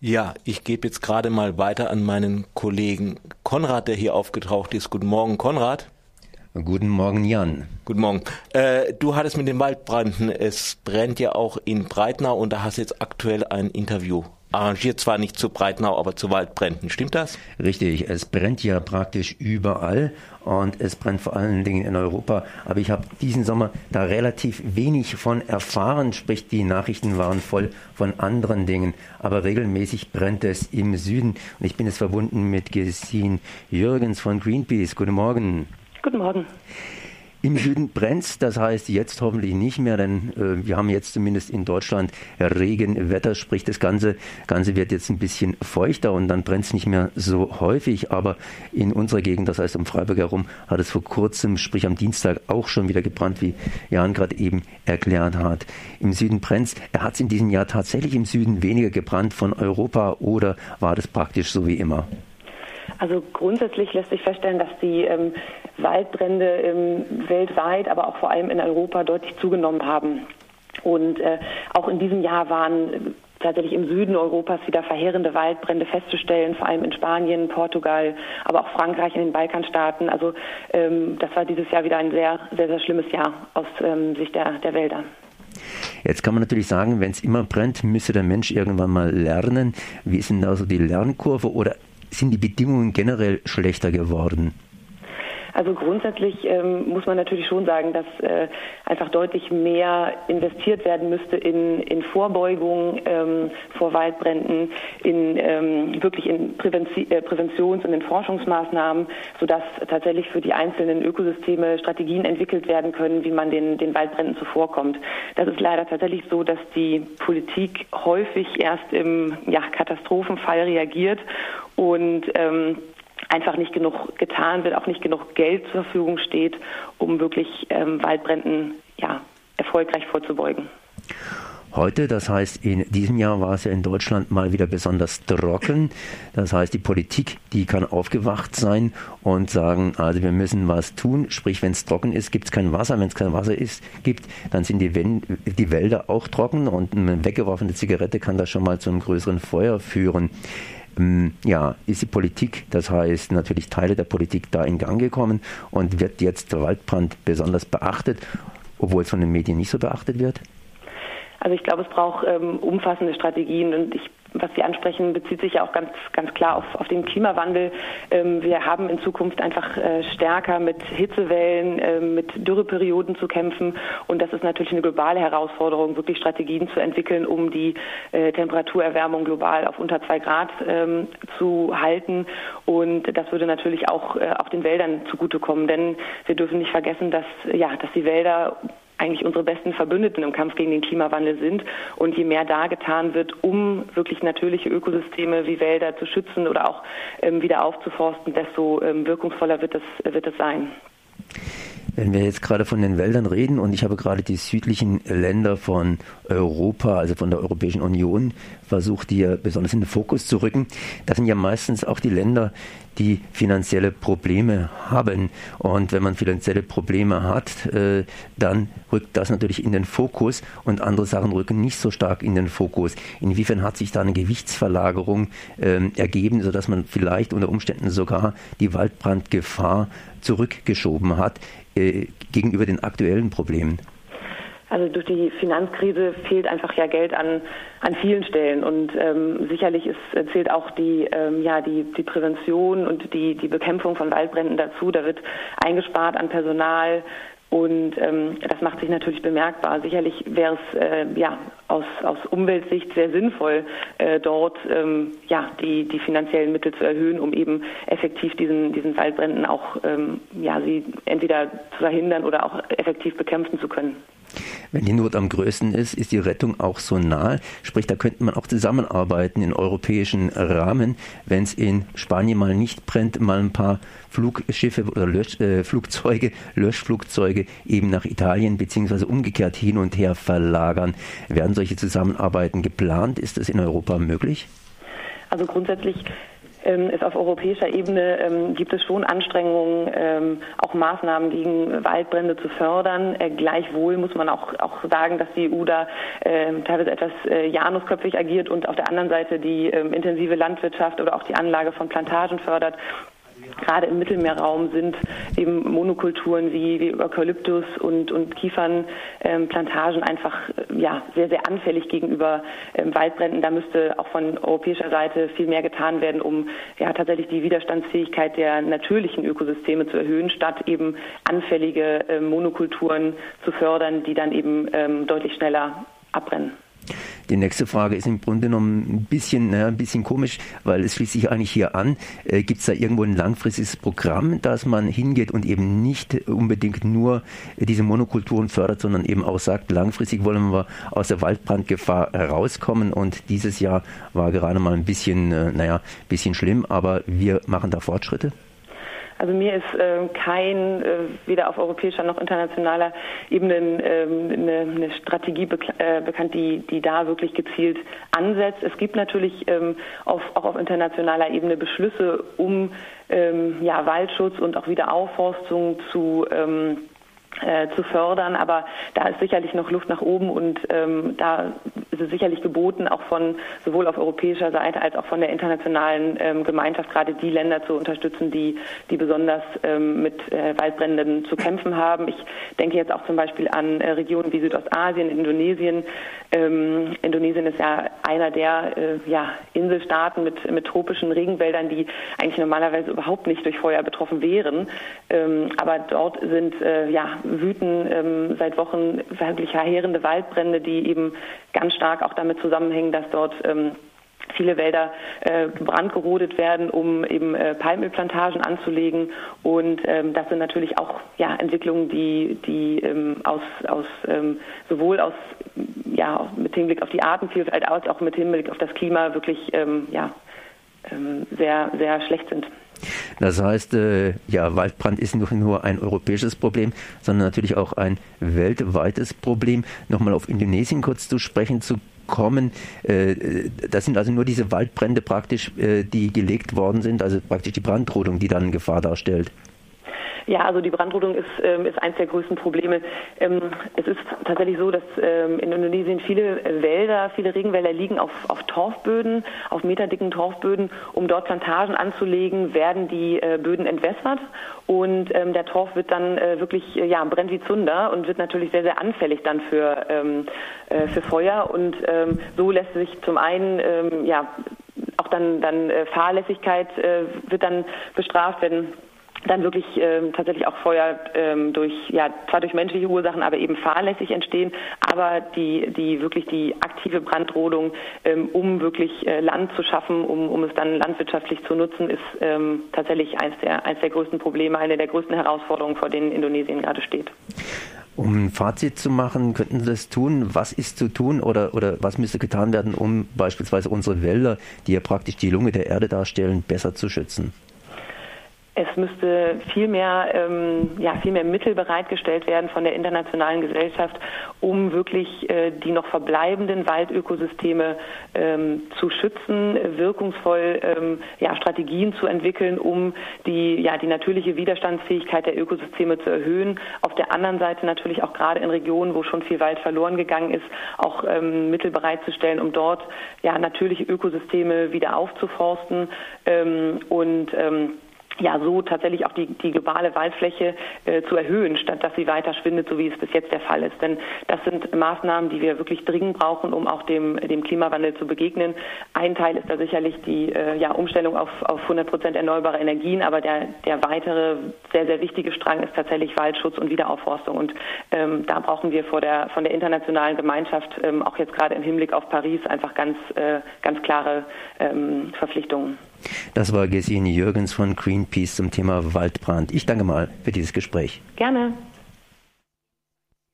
Ja, ich gebe jetzt gerade mal weiter an meinen Kollegen Konrad, der hier aufgetaucht ist. Guten Morgen, Konrad. Guten Morgen, Jan. Guten Morgen. Äh, du hattest mit den Waldbranden, es brennt ja auch in Breitnau und da hast du jetzt aktuell ein Interview arrangiert zwar nicht zu Breitnau, aber zu Waldbränden. Stimmt das? Richtig, es brennt ja praktisch überall und es brennt vor allen Dingen in Europa. Aber ich habe diesen Sommer da relativ wenig von erfahren, sprich die Nachrichten waren voll von anderen Dingen. Aber regelmäßig brennt es im Süden und ich bin jetzt verbunden mit Gesine Jürgens von Greenpeace. Guten Morgen. Guten Morgen. Im Süden brennt das heißt jetzt hoffentlich nicht mehr, denn äh, wir haben jetzt zumindest in Deutschland Regenwetter, sprich das Ganze, Ganze wird jetzt ein bisschen feuchter und dann brennt es nicht mehr so häufig. Aber in unserer Gegend, das heißt um Freiburg herum, hat es vor kurzem, sprich am Dienstag, auch schon wieder gebrannt, wie Jan gerade eben erklärt hat. Im Süden brennt Er hat es in diesem Jahr tatsächlich im Süden weniger gebrannt von Europa oder war das praktisch so wie immer? Also grundsätzlich lässt sich feststellen, dass die ähm, Waldbrände ähm, weltweit, aber auch vor allem in Europa deutlich zugenommen haben. Und äh, auch in diesem Jahr waren äh, tatsächlich im Süden Europas wieder verheerende Waldbrände festzustellen, vor allem in Spanien, Portugal, aber auch Frankreich, in den Balkanstaaten. Also ähm, das war dieses Jahr wieder ein sehr, sehr, sehr schlimmes Jahr aus ähm, Sicht der, der Wälder. Jetzt kann man natürlich sagen, wenn es immer brennt, müsste der Mensch irgendwann mal lernen. Wie ist denn da so die Lernkurve oder sind die Bedingungen generell schlechter geworden? Also grundsätzlich ähm, muss man natürlich schon sagen, dass äh, einfach deutlich mehr investiert werden müsste in, in Vorbeugung ähm, vor Waldbränden, in ähm, wirklich in Prävenzi äh, Präventions- und in Forschungsmaßnahmen, sodass tatsächlich für die einzelnen Ökosysteme Strategien entwickelt werden können, wie man den, den Waldbränden zuvorkommt. Das ist leider tatsächlich so, dass die Politik häufig erst im ja, Katastrophenfall reagiert und ähm, einfach nicht genug getan wird, auch nicht genug Geld zur Verfügung steht, um wirklich ähm, Waldbränden ja, erfolgreich vorzubeugen. Heute, das heißt, in diesem Jahr war es ja in Deutschland mal wieder besonders trocken. Das heißt, die Politik, die kann aufgewacht sein und sagen, also wir müssen was tun. Sprich, wenn es trocken ist, gibt es kein Wasser. Wenn es kein Wasser ist, gibt, dann sind die, die Wälder auch trocken und eine weggeworfene Zigarette kann da schon mal zu einem größeren Feuer führen. Ähm, ja, ist die Politik, das heißt natürlich Teile der Politik da in Gang gekommen und wird jetzt der Waldbrand besonders beachtet, obwohl es von den Medien nicht so beachtet wird? Also ich glaube, es braucht ähm, umfassende Strategien und ich was Sie ansprechen, bezieht sich ja auch ganz, ganz klar auf, auf den Klimawandel. Ähm, wir haben in Zukunft einfach äh, stärker mit Hitzewellen, äh, mit Dürreperioden zu kämpfen. Und das ist natürlich eine globale Herausforderung, wirklich Strategien zu entwickeln, um die äh, Temperaturerwärmung global auf unter zwei Grad ähm, zu halten. Und das würde natürlich auch, äh, auch den Wäldern zugutekommen. Denn wir dürfen nicht vergessen, dass, ja, dass die Wälder eigentlich unsere besten Verbündeten im Kampf gegen den Klimawandel sind. Und je mehr da getan wird, um wirklich natürliche Ökosysteme wie Wälder zu schützen oder auch ähm, wieder aufzuforsten, desto ähm, wirkungsvoller wird es, wird sein. Wenn wir jetzt gerade von den Wäldern reden und ich habe gerade die südlichen Länder von Europa, also von der Europäischen Union, versucht, hier besonders in den Fokus zu rücken, das sind ja meistens auch die Länder, die finanzielle Probleme haben. Und wenn man finanzielle Probleme hat, äh, dann rückt das natürlich in den Fokus und andere Sachen rücken nicht so stark in den Fokus. Inwiefern hat sich da eine Gewichtsverlagerung äh, ergeben, sodass man vielleicht unter Umständen sogar die Waldbrandgefahr zurückgeschoben hat äh, gegenüber den aktuellen Problemen? Also durch die Finanzkrise fehlt einfach ja Geld an, an vielen Stellen und ähm, sicherlich ist, zählt auch die, ähm, ja, die, die Prävention und die, die Bekämpfung von Waldbränden dazu. Da wird eingespart an Personal, und ähm, das macht sich natürlich bemerkbar. Sicherlich wäre es äh, ja, aus, aus Umweltsicht sehr sinnvoll, äh, dort ähm, ja, die, die finanziellen Mittel zu erhöhen, um eben effektiv diesen, diesen Waldbränden auch ähm, ja, sie entweder zu verhindern oder auch effektiv bekämpfen zu können. Wenn die Not am größten ist, ist die Rettung auch so nahe. Sprich, da könnte man auch zusammenarbeiten in europäischen Rahmen. Wenn es in Spanien mal nicht brennt, mal ein paar Flugschiffe oder Lösch, äh, Flugzeuge, Löschflugzeuge eben nach Italien beziehungsweise umgekehrt hin und her verlagern. Werden solche Zusammenarbeiten geplant? Ist das in Europa möglich? Also grundsätzlich ähm, ist auf europäischer Ebene, ähm, gibt es schon Anstrengungen, ähm, auch Maßnahmen gegen Waldbrände zu fördern. Äh, gleichwohl muss man auch, auch sagen, dass die EU da äh, teilweise etwas äh, janusköpfig agiert und auf der anderen Seite die ähm, intensive Landwirtschaft oder auch die Anlage von Plantagen fördert gerade im Mittelmeerraum sind eben Monokulturen wie, wie Eukalyptus und, und Kiefernplantagen ähm, einfach ja, sehr, sehr anfällig gegenüber ähm, Waldbränden. Da müsste auch von europäischer Seite viel mehr getan werden, um ja, tatsächlich die Widerstandsfähigkeit der natürlichen Ökosysteme zu erhöhen, statt eben anfällige äh, Monokulturen zu fördern, die dann eben ähm, deutlich schneller abbrennen. Die nächste Frage ist im Grunde genommen ein bisschen, naja, ein bisschen komisch, weil es schließt sich eigentlich hier an. Äh, Gibt es da irgendwo ein langfristiges Programm, dass man hingeht und eben nicht unbedingt nur diese Monokulturen fördert, sondern eben auch sagt, langfristig wollen wir aus der Waldbrandgefahr herauskommen und dieses Jahr war gerade mal ein bisschen, äh, naja, ein bisschen schlimm, aber wir machen da Fortschritte? Also mir ist äh, kein, äh, weder auf europäischer noch internationaler Ebene äh, eine, eine, Strategie bek äh, bekannt, die, die da wirklich gezielt ansetzt. Es gibt natürlich ähm, auf, auch auf internationaler Ebene Beschlüsse, um ähm, ja, Waldschutz und auch Wiederaufforstung zu ähm, äh, zu fördern, aber da ist sicherlich noch Luft nach oben und ähm, da ist es sicherlich geboten, auch von sowohl auf europäischer Seite als auch von der internationalen ähm, Gemeinschaft gerade die Länder zu unterstützen, die, die besonders ähm, mit äh, Waldbränden zu kämpfen haben. Ich denke jetzt auch zum Beispiel an äh, Regionen wie Südostasien, Indonesien. Ähm, Indonesien ist ja einer der äh, ja, Inselstaaten mit, mit tropischen Regenwäldern, die eigentlich normalerweise überhaupt nicht durch Feuer betroffen wären. Ähm, aber dort sind äh, ja wüten ähm, seit Wochen wirklich verheerende Waldbrände, die eben ganz stark auch damit zusammenhängen, dass dort ähm, viele Wälder äh, brandgerodet werden, um eben äh, Palmölplantagen anzulegen. Und ähm, das sind natürlich auch ja, Entwicklungen, die, die ähm, aus, aus ähm, sowohl aus ja, mit Hinblick auf die Artenvielfalt als auch mit Hinblick auf das Klima wirklich ähm, ja, ähm, sehr, sehr schlecht sind. Das heißt, äh, ja, Waldbrand ist nicht nur ein europäisches Problem, sondern natürlich auch ein weltweites Problem. Nochmal auf Indonesien kurz zu sprechen zu kommen. Äh, das sind also nur diese Waldbrände praktisch, äh, die gelegt worden sind, also praktisch die Brandrodung, die dann Gefahr darstellt. Ja, also die Brandrodung ist, ähm, ist eines der größten Probleme. Ähm, es ist tatsächlich so, dass ähm, in Indonesien viele Wälder, viele Regenwälder liegen auf, auf Torfböden, auf meterdicken Torfböden. Um dort Plantagen anzulegen, werden die äh, Böden entwässert und ähm, der Torf wird dann äh, wirklich, äh, ja, brennt wie Zunder und wird natürlich sehr, sehr anfällig dann für, ähm, äh, für Feuer. Und ähm, so lässt sich zum einen, ja, auch dann, dann äh, Fahrlässigkeit äh, wird dann bestraft, wenn dann wirklich ähm, tatsächlich auch Feuer ähm, durch, ja, zwar durch menschliche Ursachen, aber eben fahrlässig entstehen, aber die, die wirklich die aktive Brandrodung, ähm, um wirklich äh, Land zu schaffen, um, um es dann landwirtschaftlich zu nutzen, ist ähm, tatsächlich eines der, eines der größten Probleme, eine der größten Herausforderungen, vor denen Indonesien gerade steht. Um ein Fazit zu machen, könnten Sie das tun? Was ist zu tun oder, oder was müsste getan werden, um beispielsweise unsere Wälder, die ja praktisch die Lunge der Erde darstellen, besser zu schützen? Es müsste viel mehr, ähm, ja, viel mehr Mittel bereitgestellt werden von der internationalen Gesellschaft, um wirklich äh, die noch verbleibenden Waldökosysteme ähm, zu schützen, wirkungsvoll ähm, ja, Strategien zu entwickeln, um die, ja, die natürliche Widerstandsfähigkeit der Ökosysteme zu erhöhen. Auf der anderen Seite natürlich auch gerade in Regionen, wo schon viel Wald verloren gegangen ist, auch ähm, Mittel bereitzustellen, um dort ja, natürliche Ökosysteme wieder aufzuforsten ähm, und ähm, ja so tatsächlich auch die, die globale Waldfläche äh, zu erhöhen, statt dass sie weiter schwindet, so wie es bis jetzt der Fall ist. Denn das sind Maßnahmen, die wir wirklich dringend brauchen, um auch dem, dem Klimawandel zu begegnen. Ein Teil ist da sicherlich die äh, ja, Umstellung auf, auf 100 Prozent erneuerbare Energien, aber der, der weitere sehr, sehr wichtige Strang ist tatsächlich Waldschutz und Wiederaufforstung. Und ähm, da brauchen wir vor der, von der internationalen Gemeinschaft, ähm, auch jetzt gerade im Hinblick auf Paris, einfach ganz, äh, ganz klare ähm, Verpflichtungen. Das war Gesine Jürgens von Greenpeace zum Thema Waldbrand. Ich danke mal für dieses Gespräch. Gerne.